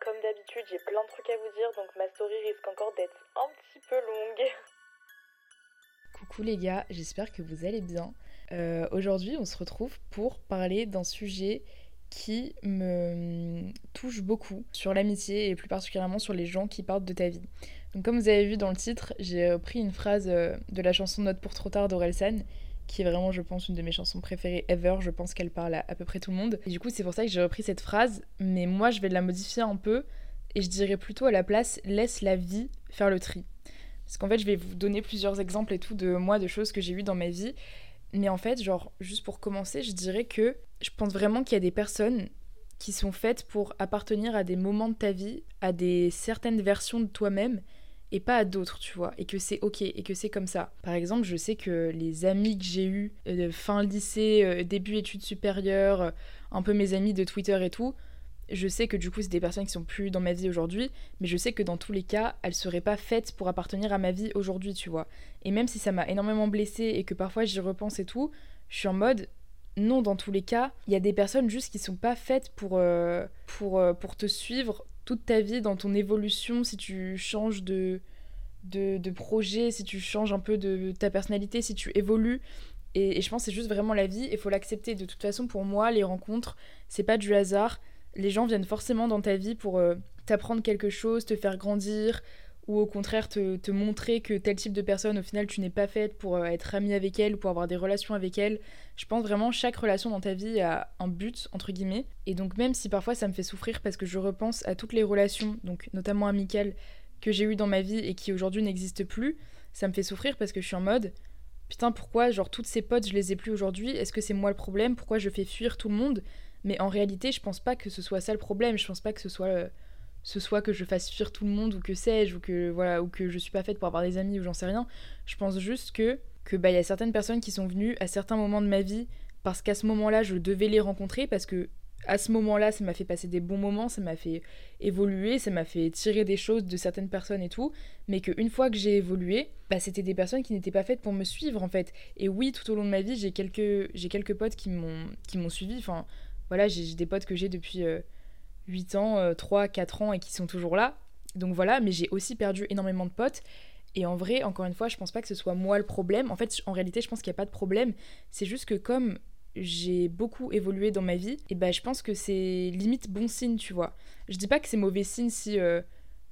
comme d'habitude, j'ai plein de trucs à vous dire, donc ma story risque encore d'être un petit peu longue. Coucou les gars, j'espère que vous allez bien. Euh, Aujourd'hui, on se retrouve pour parler d'un sujet qui me touche beaucoup sur l'amitié et plus particulièrement sur les gens qui partent de ta vie. Donc comme vous avez vu dans le titre, j'ai pris une phrase euh, de la chanson Note pour trop tard d'Orelsan qui est vraiment, je pense, une de mes chansons préférées ever. Je pense qu'elle parle à à peu près tout le monde. Et du coup, c'est pour ça que j'ai repris cette phrase, mais moi, je vais la modifier un peu et je dirais plutôt à la place laisse la vie faire le tri. Parce qu'en fait, je vais vous donner plusieurs exemples et tout de moi, de choses que j'ai eues dans ma vie. Mais en fait, genre, juste pour commencer, je dirais que je pense vraiment qu'il y a des personnes qui sont faites pour appartenir à des moments de ta vie, à des certaines versions de toi-même, et pas à d'autres, tu vois, et que c'est ok, et que c'est comme ça. Par exemple, je sais que les amis que j'ai eus, euh, fin lycée, euh, début études supérieures, euh, un peu mes amis de Twitter et tout, je sais que du coup, c'est des personnes qui sont plus dans ma vie aujourd'hui, mais je sais que dans tous les cas, elles seraient pas faites pour appartenir à ma vie aujourd'hui, tu vois. Et même si ça m'a énormément blessée et que parfois j'y repense et tout, je suis en mode non, dans tous les cas, il y a des personnes juste qui sont pas faites pour, euh, pour, euh, pour te suivre toute ta vie dans ton évolution, si tu changes de, de, de projet, si tu changes un peu de ta personnalité, si tu évolues. Et, et je pense que c'est juste vraiment la vie, il faut l'accepter. De toute façon, pour moi, les rencontres, c'est pas du hasard les gens viennent forcément dans ta vie pour euh, t'apprendre quelque chose, te faire grandir, ou au contraire te, montrer que tel type de personne, au final, tu n'es pas faite pour euh, être amie avec elle ou pour avoir des relations avec elle. Je pense vraiment chaque relation dans ta vie a un but, entre guillemets. Et donc même si parfois ça me fait souffrir parce que je repense à toutes les relations, donc notamment amicales, que j'ai eues dans ma vie et qui aujourd'hui n'existent plus, ça me fait souffrir parce que je suis en mode putain pourquoi genre toutes ces potes je les ai plus aujourd'hui? Est-ce que c'est moi le problème? Pourquoi je fais fuir tout le monde? Mais en réalité, je pense pas que ce soit ça le problème. Je pense pas que ce soit, euh, ce soit que je fasse fuir tout le monde ou que sais-je ou que voilà ou que je suis pas faite pour avoir des amis ou j'en sais rien. Je pense juste que que bah il y a certaines personnes qui sont venues à certains moments de ma vie parce qu'à ce moment-là, je devais les rencontrer parce que à ce moment-là, ça m'a fait passer des bons moments, ça m'a fait évoluer, ça m'a fait tirer des choses de certaines personnes et tout, mais qu'une fois que j'ai évolué, bah, c'était des personnes qui n'étaient pas faites pour me suivre en fait. Et oui, tout au long de ma vie, j'ai quelques, j'ai quelques potes qui m'ont, qui m'ont suivi, enfin, voilà, j'ai des potes que j'ai depuis 8 euh, ans, 3, euh, 4 ans et qui sont toujours là. Donc voilà, mais j'ai aussi perdu énormément de potes. Et en vrai, encore une fois, je pense pas que ce soit moi le problème. En fait, en réalité, je pense qu'il n'y a pas de problème. C'est juste que comme j'ai beaucoup évolué dans ma vie, et ben je pense que c'est limite bon signe, tu vois. Je dis pas que c'est mauvais signe si euh,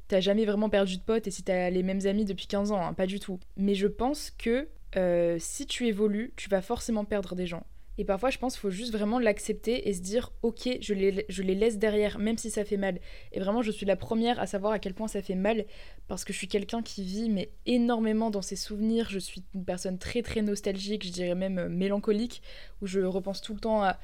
t'as jamais vraiment perdu de potes et si t'as les mêmes amis depuis 15 ans, hein, pas du tout. Mais je pense que si tu évolues, tu vas forcément perdre des gens. Et parfois, je pense qu'il faut juste vraiment l'accepter et se dire, ok, je les, je laisse derrière, même si ça fait mal. Et vraiment, je suis la première à savoir à quel point ça fait mal, parce que je suis quelqu'un qui vit mais énormément dans ses souvenirs. Je suis une personne très très nostalgique, je dirais même euh, mélancolique, où je repense tout le temps à,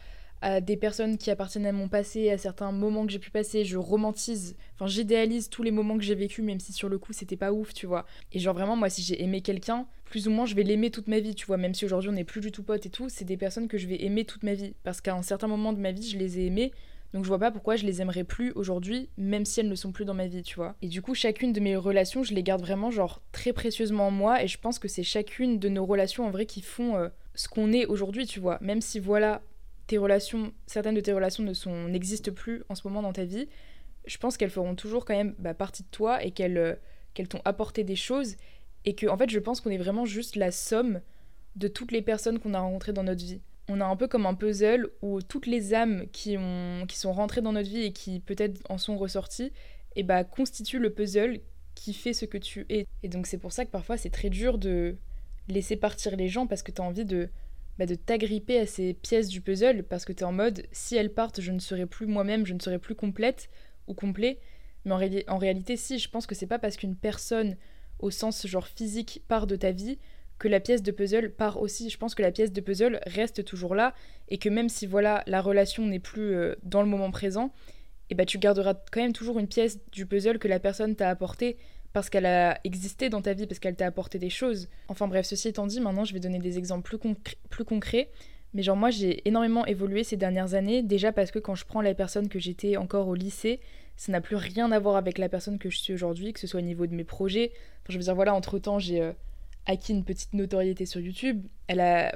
à des personnes qui appartiennent à mon passé, à certains moments que j'ai pu passer, je romantise, enfin j'idéalise tous les moments que j'ai vécu, même si sur le coup c'était pas ouf, tu vois. Et genre vraiment, moi si j'ai aimé quelqu'un, plus ou moins je vais l'aimer toute ma vie, tu vois, même si aujourd'hui on n'est plus du tout potes et tout, c'est des personnes que je vais aimer toute ma vie, parce qu'à un certain moment de ma vie je les ai aimés, Donc je vois pas pourquoi je les aimerais plus aujourd'hui, même si elles ne sont plus dans ma vie, tu vois. Et du coup, chacune de mes relations, je les garde vraiment genre très précieusement en moi et je pense que c'est chacune de nos relations en vrai qui font euh, ce qu'on est aujourd'hui, tu vois. Même si voilà, tes relations, certaines de tes relations ne sont n'existent plus en ce moment dans ta vie, je pense qu'elles feront toujours quand même bah, partie de toi et qu'elles euh, qu'elles t'ont apporté des choses et que en fait, je pense qu'on est vraiment juste la somme de toutes les personnes qu'on a rencontrées dans notre vie on a un peu comme un puzzle où toutes les âmes qui, ont, qui sont rentrées dans notre vie et qui peut-être en sont ressorties, et bah, constituent le puzzle qui fait ce que tu es. Et donc c'est pour ça que parfois c'est très dur de laisser partir les gens parce que tu as envie de, bah, de t'agripper à ces pièces du puzzle parce que tu es en mode si elles partent, je ne serai plus moi-même, je ne serai plus complète ou complet. Mais en réalité, si, je pense que c'est pas parce qu'une personne au sens genre physique part de ta vie que la pièce de puzzle part aussi. Je pense que la pièce de puzzle reste toujours là et que même si voilà la relation n'est plus euh, dans le moment présent, et eh ben, tu garderas quand même toujours une pièce du puzzle que la personne t'a apporté parce qu'elle a existé dans ta vie, parce qu'elle t'a apporté des choses. Enfin bref, ceci étant dit, maintenant je vais donner des exemples plus, plus concrets. Mais genre moi j'ai énormément évolué ces dernières années, déjà parce que quand je prends la personne que j'étais encore au lycée, ça n'a plus rien à voir avec la personne que je suis aujourd'hui, que ce soit au niveau de mes projets. Enfin, je veux dire voilà, entre temps j'ai... Euh, acquis une petite notoriété sur YouTube.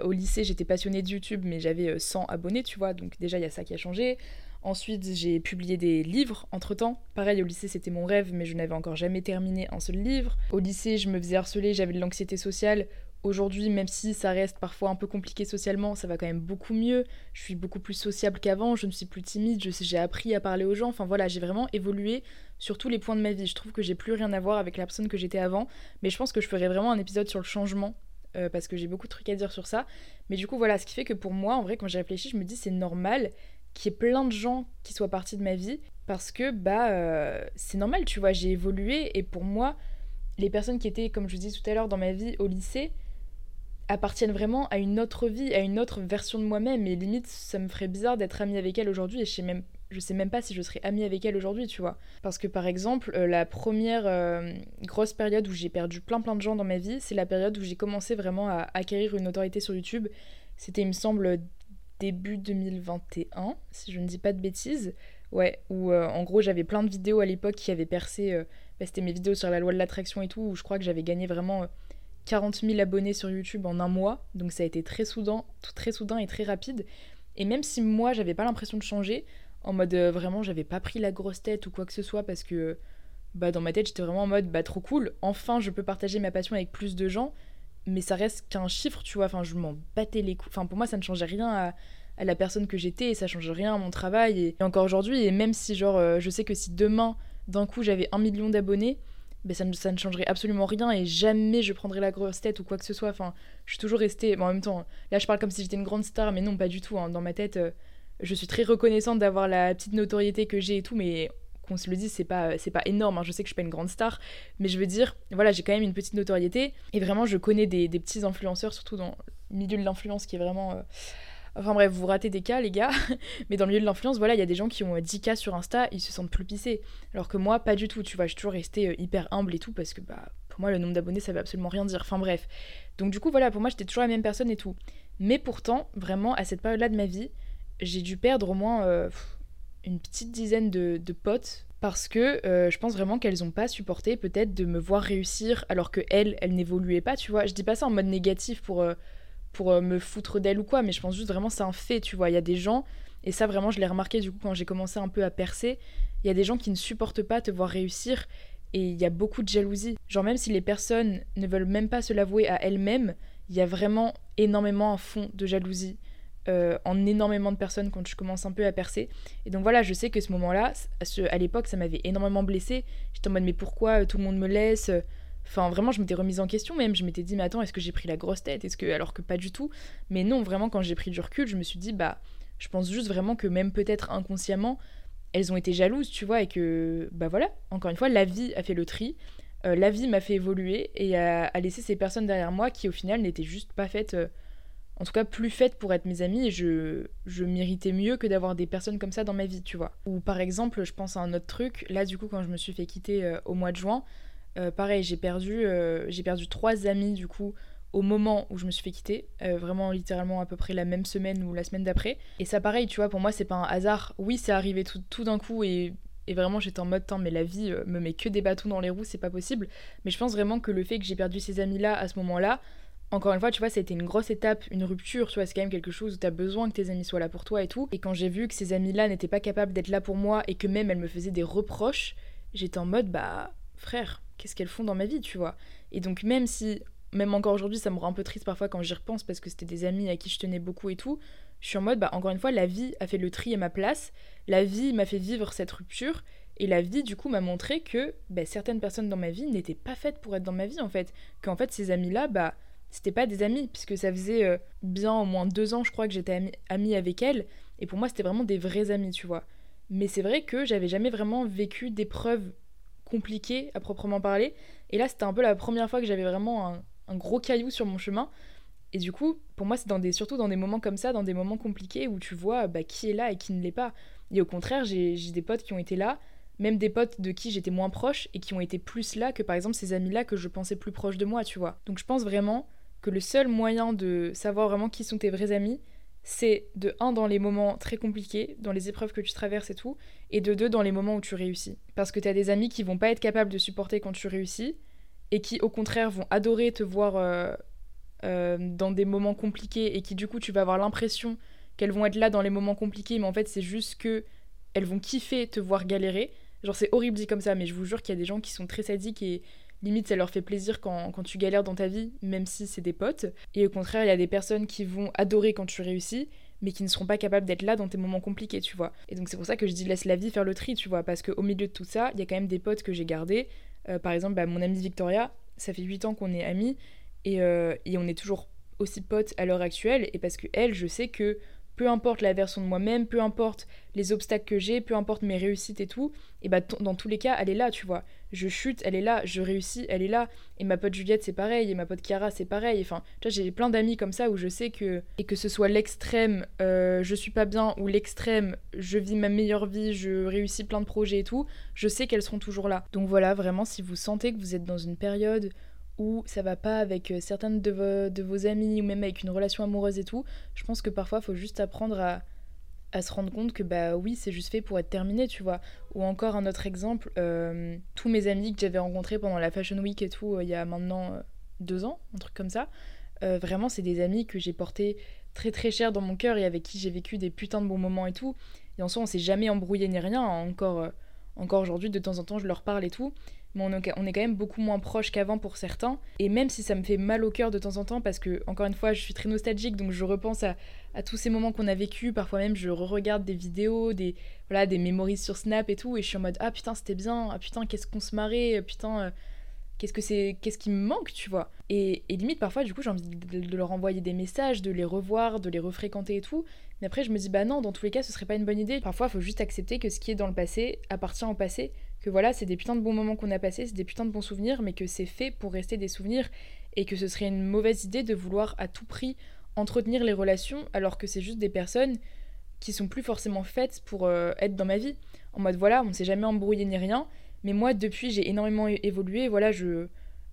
Au lycée, j'étais passionnée de YouTube, mais j'avais 100 euh, abonnés, tu vois, donc déjà il y a ça qui a changé. Ensuite, j'ai publié des livres entre temps. Pareil, au lycée, c'était mon rêve, mais je n'avais encore jamais terminé un seul livre. Au lycée, je me faisais harceler, j'avais de l'anxiété sociale. Aujourd'hui, même si ça reste parfois un peu compliqué socialement, ça va quand même beaucoup mieux. Je suis beaucoup plus sociable qu'avant, je ne suis plus timide, j'ai appris à parler aux gens. Enfin voilà, j'ai vraiment évolué sur tous les points de ma vie. Je trouve que j'ai plus rien à voir avec la personne que j'étais avant, mais je pense que je ferai vraiment un épisode sur le changement euh, parce que j'ai beaucoup de trucs à dire sur ça. Mais du coup, voilà, ce qui fait que pour moi, en vrai, quand j'ai réfléchi, je me dis c'est normal qu'il y ait plein de gens qui soient partis de ma vie parce que bah euh, c'est normal, tu vois, j'ai évolué et pour moi, les personnes qui étaient, comme je vous dis tout à l'heure, dans ma vie au lycée, appartiennent vraiment à une autre vie, à une autre version de moi-même. Et limite, ça me ferait bizarre d'être amie avec elle aujourd'hui et je sais même, je sais même pas si je serais amie avec elle aujourd'hui, tu vois. Parce que par exemple, euh, la première euh, grosse période où j'ai perdu plein plein de gens dans ma vie, c'est la période où j'ai commencé vraiment à acquérir une autorité sur YouTube. C'était, il me semble, début 2021, si je ne dis pas de bêtises. Ouais, où euh, en gros j'avais plein de vidéos à l'époque qui avaient percé. Bah, c'était mes vidéos sur la loi de l'attraction et tout, où je crois que j'avais gagné vraiment 40 000 abonnés sur YouTube en un mois, donc ça a été très soudain, très soudain et très rapide. Et même si moi j'avais pas l'impression de changer, en mode euh, vraiment j'avais pas pris la grosse tête ou quoi que ce soit parce que bah dans ma tête j'étais vraiment en mode bah trop cool, enfin je peux partager ma passion avec plus de gens, mais ça reste qu'un chiffre, tu vois, enfin je m'en battais les coups, enfin pour moi ça ne changeait rien à, la personne que j'étais et ça change rien à mon travail et, encore aujourd'hui et même si genre euh, je sais que si demain d'un coup j'avais un million d'abonnés, ben ça, ne, ça, ne, changerait absolument rien et jamais je prendrais la grosse tête ou quoi que ce soit. Enfin, je suis toujours restée. Bon, en même temps, là je parle comme si j'étais une grande star, mais non, pas du tout. Hein. Dans ma tête, euh, je suis très reconnaissante d'avoir la petite notoriété que j'ai et tout, mais qu'on se le dise, c'est pas, pas énorme. Hein. Je sais que je suis pas une grande star, mais je veux dire, voilà, j'ai quand même une petite notoriété et vraiment, je connais des, des petits influenceurs, surtout dans le milieu de l'influence qui est vraiment. Euh, Enfin bref, vous ratez des cas, les gars. Mais dans le milieu de l'influence, voilà, il y a des gens qui ont 10K euh, sur Insta, ils se sentent plus pissés. Alors que moi, pas du tout, tu vois, je suis toujours restée euh, hyper humble et tout, parce que bah, pour moi, le nombre d'abonnés, ça veut absolument rien dire. Enfin bref. Donc du coup, voilà, pour moi, j'étais toujours la même personne et tout. Mais pourtant, vraiment, à cette période-là de ma vie, j'ai dû perdre au moins euh, une petite dizaine de, potes parce que je pense vraiment qu'elles ont pas supporté peut-être de me voir réussir alors que elles, elles n'évoluaient pas, tu vois. Je dis pas ça en mode négatif pour pour euh, me foutre d'elle ou quoi, mais je pense juste vraiment c'est un fait, tu vois. Il y a des gens, et ça vraiment je l'ai remarqué du coup quand j'ai commencé un peu à percer, il y a des gens qui ne supportent pas te voir réussir et il y a beaucoup de jalousie. Genre même si les personnes ne veulent même pas se l'avouer à elles-mêmes, il y a vraiment énormément un fond de jalousie euh, en énormément de personnes quand je commence un peu à percer. Et donc voilà, je sais que ce moment-là, à l'époque, ça m'avait énormément blessée. J'étais en mode mais pourquoi euh, tout le monde me laisse Enfin, vraiment, je m'étais remise en question même. Je m'étais dit, mais attends, est-ce que j'ai pris la grosse tête? Est-ce que alors que pas du tout Mais non, vraiment, quand j'ai pris du recul, je me suis dit, bah, je pense juste vraiment que même peut-être inconsciemment, elles ont été jalouses, tu vois, et que, bah voilà, encore une fois, la vie a fait le tri. Euh, la vie m'a fait évoluer et a, laissé ces personnes derrière moi qui, au final, n'étaient juste pas faites. Euh, en tout cas, plus faites pour être mes amies je, je méritais mieux que d'avoir des personnes comme ça dans ma vie, tu vois. Ou par exemple, je pense à un autre truc. Là, du coup, quand je me suis fait quitter euh, au mois de juin, euh, pareil, j'ai perdu, euh, j'ai perdu trois amis du coup au moment où je me suis fait quitter, euh, vraiment littéralement à peu près la même semaine ou la semaine d'après. Et ça pareil, tu vois, pour moi c'est pas un hasard. Oui, c'est arrivé tout, d'un coup et, vraiment j'étais en mode mais la vie me met que des bâtons dans les roues, c'est pas possible. Mais je pense vraiment que le fait que j'ai perdu ces amis-là à ce moment-là, encore une fois, tu vois, ça a été une grosse étape, une rupture, tu vois, c'est quand même quelque chose où t'as besoin que tes amis soient là pour toi et tout. Et quand j'ai vu que ces amis-là n'étaient pas capables d'être là pour moi et que même elles me faisaient des reproches, j'étais en mode, bah, frère, qu'est-ce qu'elles font dans ma vie, tu vois. Et donc, même si même encore aujourd'hui, ça me rend un peu triste parfois quand j'y repense parce que c'était des amis à qui je tenais beaucoup et tout. Je suis en mode, bah encore une fois, la vie a fait le tri à ma place, la vie m'a fait vivre cette rupture, et la vie du coup m'a montré que bah, certaines personnes dans ma vie n'étaient pas faites pour être dans ma vie en fait. Qu'en fait, ces amis-là, bah c'était pas des amis, puisque ça faisait euh, bien au moins deux ans, je crois, que j'étais amie, avec elles, et pour moi, c'était vraiment des vrais amis, tu vois. Mais c'est vrai que j'avais jamais vraiment vécu d'épreuves compliquées à proprement parler, et là, c'était un peu la première fois que j'avais vraiment un, un gros caillou sur mon chemin. Et du coup, pour moi, c'est dans des, surtout dans des moments comme ça, dans des moments compliqués où tu vois bah, qui est là et qui ne l'est pas. Et au contraire, j'ai des potes qui ont été là, même des potes de qui j'étais moins proche et qui ont été plus là que par exemple ces amis-là que je pensais plus proches de moi, tu vois. Donc je pense vraiment que le seul moyen de savoir vraiment qui sont tes vrais amis, c'est de un dans les moments très compliqués, dans les épreuves que tu traverses et tout, et de deux dans les moments où tu réussis. Parce que tu as des amis qui vont pas être capables de supporter quand tu réussis, et qui au contraire vont adorer te voir euh, euh, dans des moments compliqués et qui du coup tu vas avoir l'impression qu'elles vont être là dans les moments compliqués mais en fait c'est juste que elles vont kiffer te voir galérer. Genre c'est horrible dit comme ça mais je vous jure qu'il y a des gens qui sont très sadiques et limite ça leur fait plaisir quand, quand tu galères dans ta vie même si c'est des potes. Et au contraire il y a des personnes qui vont adorer quand tu réussis mais qui ne seront pas capables d'être là dans tes moments compliqués, tu vois. Et donc c'est pour ça que je dis laisse la vie faire le tri, tu vois, parce qu'au milieu de tout ça, il y a quand même des potes que j'ai gardés, euh, par exemple, bah, mon amie Victoria, ça fait 8 ans qu'on est amis et, euh, et, on est toujours aussi potes à l'heure actuelle. Et parce que elle, je sais que peu importe la version de moi-même, peu importe les obstacles que j'ai, peu importe mes réussites et tout, et bah dans tous les cas, elle est là, tu vois. Je chute, elle est là, je réussis, elle est là. Et ma pote Juliette, c'est pareil, et ma pote Chiara, c'est pareil. Enfin, tu vois, j'ai plein d'amis comme ça où je sais que. Et que ce soit l'extrême, euh, je suis pas bien, ou l'extrême, je vis ma meilleure vie, je réussis plein de projets et tout, je sais qu'elles seront toujours là. Donc voilà, vraiment, si vous sentez que vous êtes dans une période ou ça va pas avec euh, certaines de vos, de vos amis ou même avec une relation amoureuse et tout, je pense que parfois il faut juste apprendre à, à, se rendre compte que bah oui c'est juste fait pour être terminé tu vois. Ou encore un autre exemple, euh, tous mes amis que j'avais rencontrés pendant la Fashion Week et tout euh, il y a maintenant deux ans, un truc comme ça, vraiment c'est des amis que j'ai portés très très cher dans mon cœur et avec qui j'ai vécu des putains de bons moments et tout. Et en soi on s'est jamais embrouillé ni rien, encore, encore aujourd'hui de temps en temps je leur parle et tout mais on est, quand même beaucoup moins proche qu'avant pour certains. Et même si ça me fait mal au cœur de temps en temps, parce que, encore une fois, je suis très nostalgique, donc je repense à, tous ces moments qu'on a vécu. Parfois même, je re-regarde des vidéos, des, voilà, des sur Snap et tout, et je suis en mode Ah putain, c'était bien, ah putain, qu'est-ce qu'on se marrait, putain. Euh, qu'est-ce que c'est qu'est-ce qui me manque tu vois et, limite parfois du coup j'ai envie de, leur envoyer des messages de les revoir de les refréquenter et tout mais après je me dis bah non dans tous les cas ce serait pas une bonne idée parfois il faut juste accepter que ce qui est dans le passé appartient au passé voilà c'est des putains de bons moments qu'on a passés c'est des putains de bons souvenirs mais que c'est fait pour rester des souvenirs et que ce serait une mauvaise idée de vouloir à tout prix entretenir les relations alors que c'est juste des personnes qui sont plus forcément faites pour euh, être dans ma vie en mode voilà on s'est jamais embrouillé ni rien mais moi, depuis, j'ai énormément évolué. Voilà, je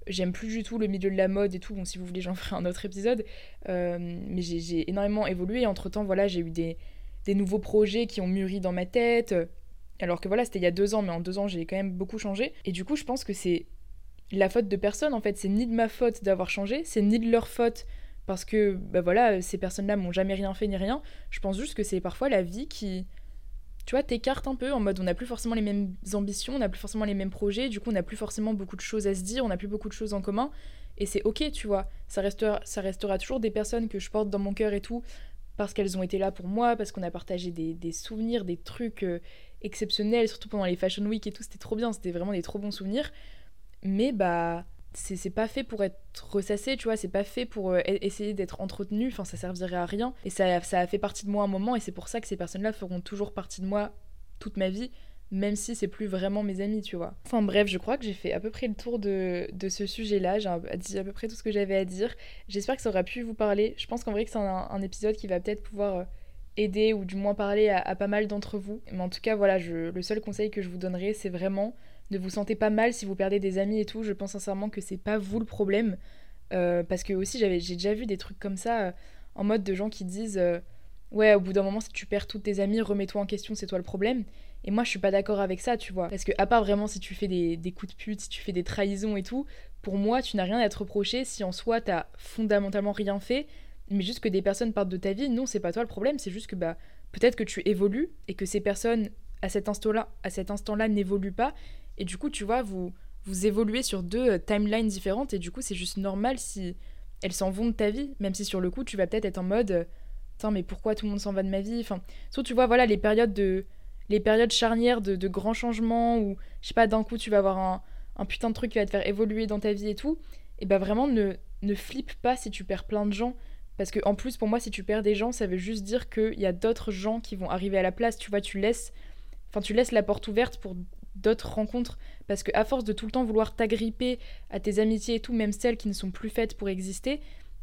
j'aime plus du tout le milieu de la mode et tout. Bon, si vous voulez, j'en ferai un autre épisode. Euh, mais j'ai énormément évolué. Entre temps, voilà, j'ai eu des, des, nouveaux projets qui ont mûri dans ma tête. Alors que voilà, c'était il y a deux ans, mais en deux ans, j'ai quand même beaucoup changé. Et du coup, je pense que c'est la faute de personne. En fait, c'est ni de ma faute d'avoir changé, c'est ni de leur faute parce que, bah voilà, ces personnes-là m'ont jamais rien fait ni rien. Je pense juste que c'est parfois la vie qui tu vois, t'écartes un peu en mode on n'a plus forcément les mêmes ambitions, on n'a plus forcément les mêmes projets, du coup on n'a plus forcément beaucoup de choses à se dire, on n'a plus beaucoup de choses en commun, et c'est ok, tu vois. Ça restera, ça restera toujours des personnes que je porte dans mon cœur et tout, parce qu'elles ont été là pour moi, parce qu'on a partagé des, souvenirs, des trucs euh, exceptionnels, surtout pendant les Fashion Week et tout, c'était trop bien, c'était vraiment des trop bons souvenirs. Mais bah, c'est pas fait pour être ressassé, tu vois, c'est pas fait pour euh, e-, essayer d'être entretenu, enfin ça servirait à rien. Et ça, ça a fait partie de moi un moment, et c'est pour ça que ces personnes-là feront toujours partie de moi toute ma vie, même si c'est plus vraiment mes amis, tu vois. Enfin bref, je crois que j'ai fait à peu près le tour de, de ce sujet-là, j'ai dit à peu près tout ce que j'avais à dire. J'espère que ça aura pu vous parler. Je pense qu'en vrai que c'est un, épisode qui va peut-être pouvoir... Euh, aider ou du moins parler à, pas mal d'entre vous. Mais en tout cas, voilà, je, le seul conseil que je vous donnerai, c'est vraiment ne vous sentez pas mal si vous perdez des amis et tout. Je pense sincèrement que c'est pas vous le problème. Euh, parce que aussi, j'ai déjà vu des trucs comme ça, euh, en mode de gens qui disent euh, Ouais, au bout d'un moment, si tu perds tous tes amis, remets-toi en question, c'est toi le problème. Et moi, je suis pas d'accord avec ça, tu vois. Parce que, à part vraiment si tu fais des, des coups de pute, si tu fais des trahisons et tout, pour moi, tu n'as rien à être reproché si en soi, t'as fondamentalement rien fait, mais juste que des personnes partent de ta vie. Non, c'est pas toi le problème, c'est juste que bah, peut-être que tu évolues et que ces personnes, à cet instant-là, à cet instant-là, n'évoluent pas. Et du coup, tu vois, vous vous évoluez sur deux euh, timelines différentes et du coup c'est juste normal si elles s'en vont de ta vie, même si sur le coup tu vas peut-être être en mode euh, Tiens, mais pourquoi tout le monde s'en va de ma vie? Enfin, surtout tu vois, voilà, les périodes de les périodes charnières de, grands changements où, je sais pas, d'un coup tu vas avoir un, un, putain de truc qui va te faire évoluer dans ta vie et tout, et bah vraiment ne, ne flippe pas si tu perds plein de gens. Parce que en plus, pour moi, si tu perds des gens, ça veut juste dire qu'il y a d'autres gens qui vont arriver à la place. Tu vois, tu laisses, enfin, tu laisses la porte ouverte pour d'autres rencontres. Parce que à force de tout le temps vouloir t'agripper à tes amitiés et tout, même celles qui ne sont plus faites pour exister,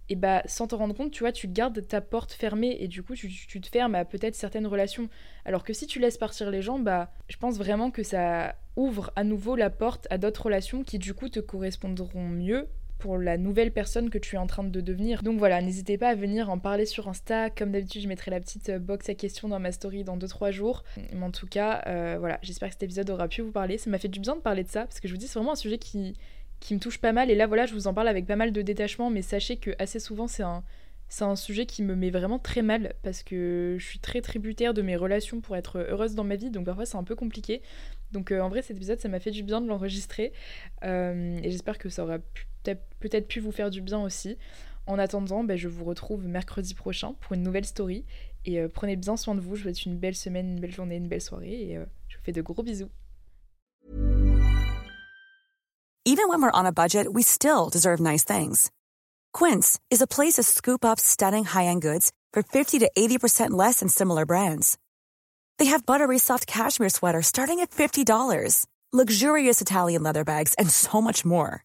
et bah sans te rendre compte, tu vois, tu gardes ta porte fermée et du coup tu, tu te fermes à peut-être certaines relations. Alors que si tu laisses partir les gens, bah je pense vraiment que ça ouvre à nouveau la porte à d'autres relations qui du coup te correspondront mieux pour la nouvelle personne que tu es en train de devenir. Donc voilà, n'hésitez pas à venir en parler sur Insta. Comme d'habitude, je mettrai la petite euh, box à questions dans ma story dans 2-3 jours. Mais en tout cas, euh, voilà, j'espère que cet épisode aura pu vous parler. Ça m'a fait du bien de parler de ça, parce que je vous dis, c'est vraiment un sujet qui, qui me touche pas mal. Et là, voilà, je vous en parle avec pas mal de détachement, mais sachez que assez souvent, c'est un c'est un sujet qui me met vraiment très mal parce que je suis très tributaire de mes relations pour être heureuse dans ma vie, donc parfois c'est un peu compliqué. Donc euh, en vrai cet épisode ça m'a fait du bien de l'enregistrer et j'espère que ça aura peut-être pu vous faire du bien aussi. En attendant, ben, je vous retrouve mercredi prochain pour une nouvelle story et euh, prenez bien soin de vous, je vous souhaite une belle semaine, une belle journée, une belle soirée et euh, je vous fais de gros bisous. Even when we're on a budget, we still deserve nice things. Quince is a place to scoop up stunning high-end goods for 50 to 80% less than similar brands. They have buttery soft cashmere sweaters starting at $50, luxurious Italian leather bags, and so much more.